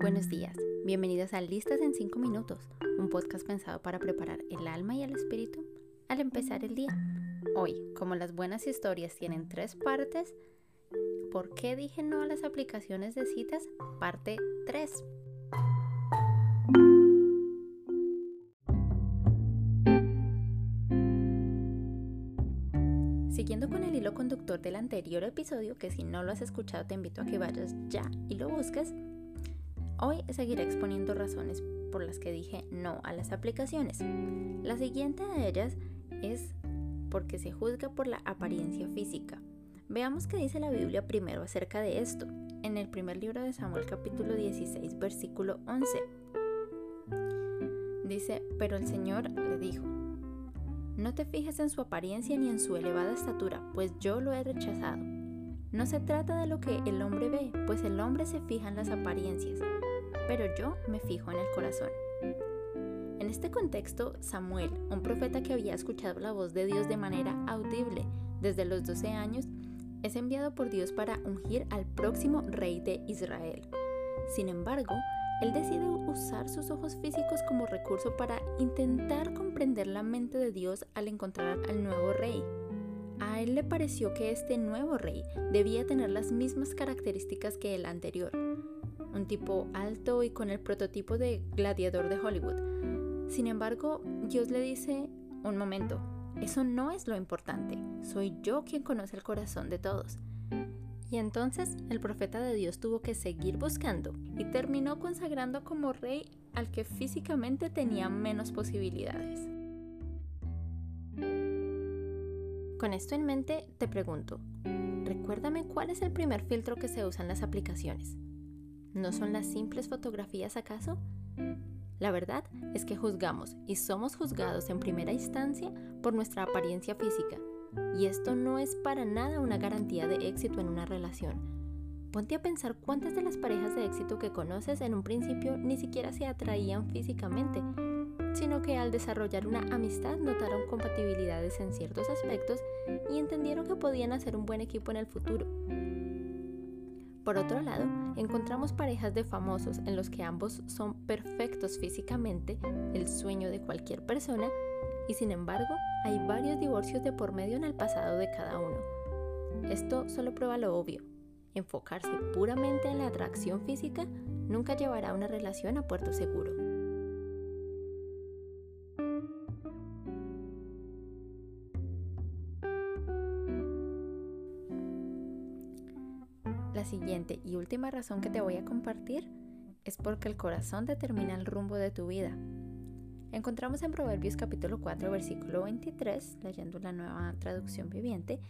buenos días. Bienvenidos a Listas en 5 minutos, un podcast pensado para preparar el alma y el espíritu al empezar el día. Hoy, como las buenas historias tienen tres partes, ¿por qué dije no a las aplicaciones de citas? Parte 3. Siguiendo con el hilo conductor del anterior episodio, que si no lo has escuchado te invito a que vayas ya y lo busques, hoy seguiré exponiendo razones por las que dije no a las aplicaciones. La siguiente de ellas es porque se juzga por la apariencia física. Veamos qué dice la Biblia primero acerca de esto, en el primer libro de Samuel capítulo 16 versículo 11. Dice, pero el Señor le dijo, no te fijes en su apariencia ni en su elevada estatura, pues yo lo he rechazado. No se trata de lo que el hombre ve, pues el hombre se fija en las apariencias, pero yo me fijo en el corazón. En este contexto, Samuel, un profeta que había escuchado la voz de Dios de manera audible desde los 12 años, es enviado por Dios para ungir al próximo rey de Israel. Sin embargo, él decide usar sus ojos físicos como recurso para intentar comprender la mente de Dios al encontrar al nuevo rey. A él le pareció que este nuevo rey debía tener las mismas características que el anterior, un tipo alto y con el prototipo de gladiador de Hollywood. Sin embargo, Dios le dice, un momento, eso no es lo importante, soy yo quien conoce el corazón de todos. Y entonces el profeta de Dios tuvo que seguir buscando y terminó consagrando como rey al que físicamente tenía menos posibilidades. Con esto en mente, te pregunto, recuérdame cuál es el primer filtro que se usa en las aplicaciones. ¿No son las simples fotografías acaso? La verdad es que juzgamos y somos juzgados en primera instancia por nuestra apariencia física y esto no es para nada una garantía de éxito en una relación. Ponte a pensar cuántas de las parejas de éxito que conoces en un principio ni siquiera se atraían físicamente, sino que al desarrollar una amistad notaron compatibilidades en ciertos aspectos y entendieron que podían hacer un buen equipo en el futuro. Por otro lado, encontramos parejas de famosos en los que ambos son perfectos físicamente, el sueño de cualquier persona, y sin embargo hay varios divorcios de por medio en el pasado de cada uno. Esto solo prueba lo obvio. Enfocarse puramente en la atracción física nunca llevará una relación a puerto seguro. La siguiente y última razón que te voy a compartir es porque el corazón determina el rumbo de tu vida. Encontramos en Proverbios capítulo 4 versículo 23, leyendo la nueva traducción viviente,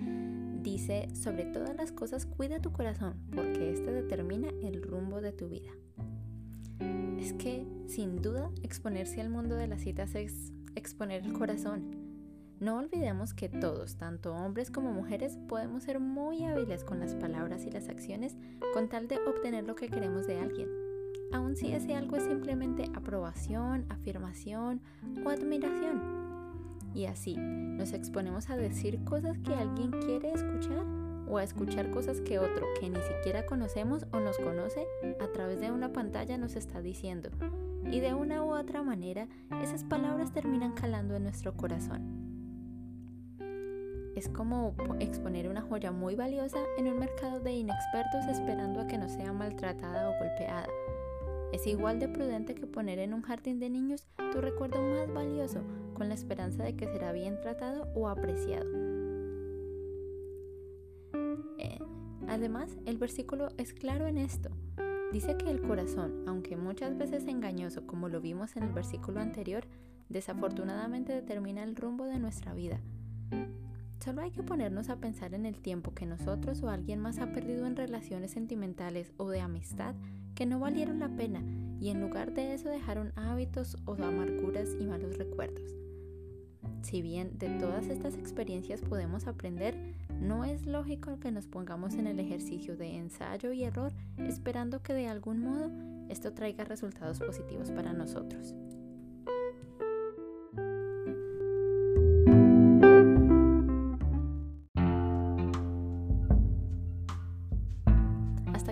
dice, sobre todas las cosas cuida tu corazón, porque éste determina el rumbo de tu vida. Es que, sin duda, exponerse al mundo de las citas es exponer el corazón. No olvidemos que todos, tanto hombres como mujeres, podemos ser muy hábiles con las palabras y las acciones con tal de obtener lo que queremos de alguien aun si ese algo es simplemente aprobación, afirmación o admiración. Y así nos exponemos a decir cosas que alguien quiere escuchar o a escuchar cosas que otro que ni siquiera conocemos o nos conoce a través de una pantalla nos está diciendo. Y de una u otra manera, esas palabras terminan calando en nuestro corazón. Es como exponer una joya muy valiosa en un mercado de inexpertos esperando a que no sea maltratada o golpeada es igual de prudente que poner en un jardín de niños tu recuerdo más valioso con la esperanza de que será bien tratado o apreciado. Eh, además, el versículo es claro en esto. Dice que el corazón, aunque muchas veces engañoso como lo vimos en el versículo anterior, desafortunadamente determina el rumbo de nuestra vida. Solo hay que ponernos a pensar en el tiempo que nosotros o alguien más ha perdido en relaciones sentimentales o de amistad que no valieron la pena y en lugar de eso dejaron hábitos o amarguras y malos recuerdos. Si bien de todas estas experiencias podemos aprender, no es lógico que nos pongamos en el ejercicio de ensayo y error esperando que de algún modo esto traiga resultados positivos para nosotros.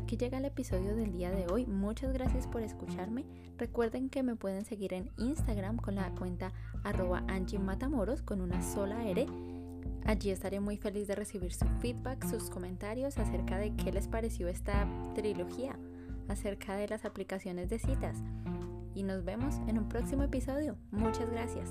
Aquí llega el episodio del día de hoy. Muchas gracias por escucharme. Recuerden que me pueden seguir en Instagram con la cuenta arroba con una sola R. Allí estaré muy feliz de recibir su feedback, sus comentarios acerca de qué les pareció esta trilogía, acerca de las aplicaciones de citas. Y nos vemos en un próximo episodio. Muchas gracias.